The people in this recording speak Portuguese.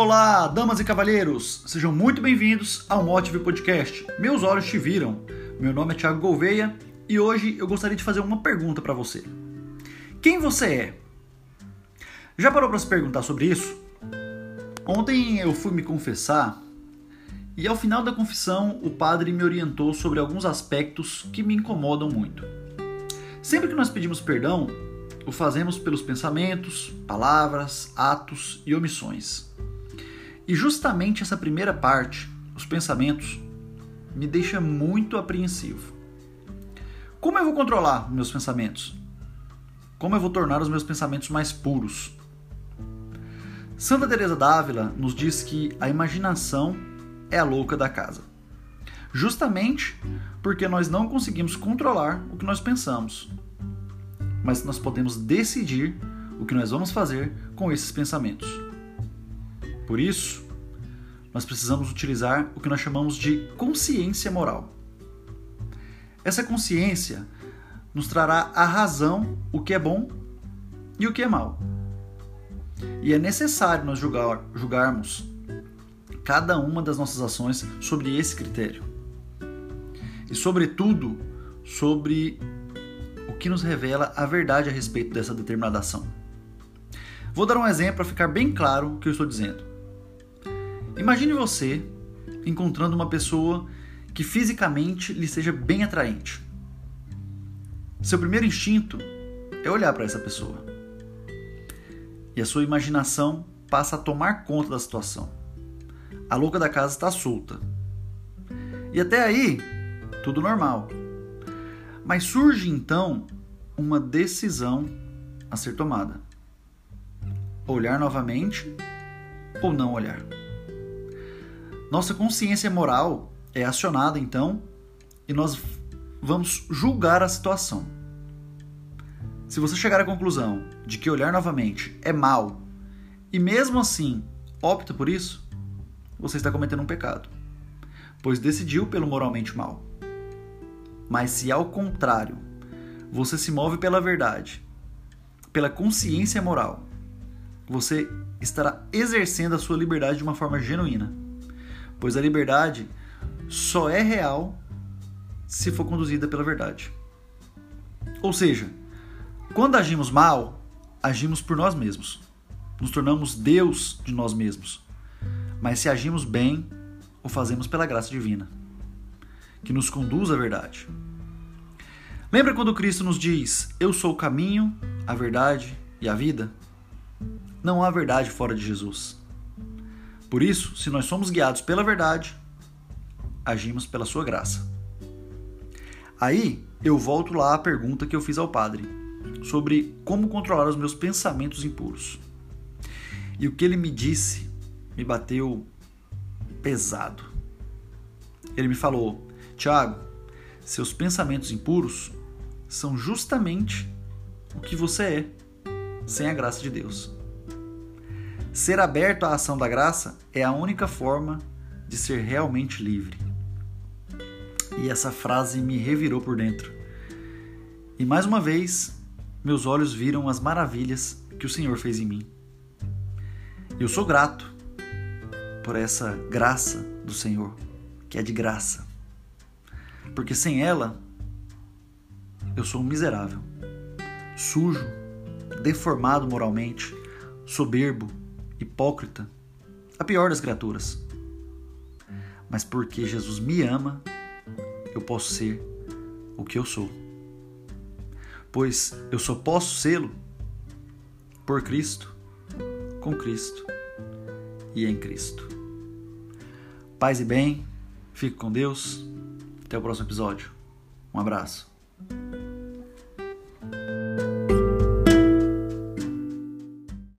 Olá, damas e cavalheiros, sejam muito bem-vindos ao Motive Podcast. Meus olhos te viram. Meu nome é Thiago Gouveia e hoje eu gostaria de fazer uma pergunta para você. Quem você é? Já parou para se perguntar sobre isso? Ontem eu fui me confessar e ao final da confissão o padre me orientou sobre alguns aspectos que me incomodam muito. Sempre que nós pedimos perdão, o fazemos pelos pensamentos, palavras, atos e omissões. E justamente essa primeira parte, os pensamentos, me deixa muito apreensivo. Como eu vou controlar meus pensamentos? Como eu vou tornar os meus pensamentos mais puros? Santa Teresa d'Ávila nos diz que a imaginação é a louca da casa. Justamente porque nós não conseguimos controlar o que nós pensamos. Mas nós podemos decidir o que nós vamos fazer com esses pensamentos. Por isso, nós precisamos utilizar o que nós chamamos de consciência moral. Essa consciência nos trará a razão, o que é bom e o que é mal. E é necessário nós julgar, julgarmos cada uma das nossas ações sobre esse critério. E, sobretudo, sobre o que nos revela a verdade a respeito dessa determinada ação. Vou dar um exemplo para ficar bem claro o que eu estou dizendo. Imagine você encontrando uma pessoa que fisicamente lhe seja bem atraente. Seu primeiro instinto é olhar para essa pessoa. E a sua imaginação passa a tomar conta da situação. A louca da casa está solta. E até aí, tudo normal. Mas surge então uma decisão a ser tomada: olhar novamente ou não olhar. Nossa consciência moral é acionada então e nós vamos julgar a situação. Se você chegar à conclusão de que olhar novamente é mal e mesmo assim opta por isso, você está cometendo um pecado, pois decidiu pelo moralmente mal. Mas se ao contrário, você se move pela verdade, pela consciência moral, você estará exercendo a sua liberdade de uma forma genuína pois a liberdade só é real se for conduzida pela verdade. Ou seja, quando agimos mal, agimos por nós mesmos. Nos tornamos Deus de nós mesmos. Mas se agimos bem, o fazemos pela graça divina, que nos conduz à verdade. Lembra quando Cristo nos diz: Eu sou o caminho, a verdade e a vida? Não há verdade fora de Jesus. Por isso, se nós somos guiados pela verdade, agimos pela sua graça. Aí eu volto lá à pergunta que eu fiz ao padre sobre como controlar os meus pensamentos impuros. E o que ele me disse me bateu pesado. Ele me falou: Tiago, seus pensamentos impuros são justamente o que você é, sem a graça de Deus. Ser aberto à ação da graça é a única forma de ser realmente livre. E essa frase me revirou por dentro. E mais uma vez, meus olhos viram as maravilhas que o Senhor fez em mim. Eu sou grato por essa graça do Senhor, que é de graça. Porque sem ela, eu sou um miserável, sujo, deformado moralmente, soberbo, hipócrita, a pior das criaturas. Mas porque Jesus me ama, eu posso ser o que eu sou. Pois eu só posso sê-lo por Cristo, com Cristo e em Cristo. Paz e bem, fique com Deus. Até o próximo episódio. Um abraço.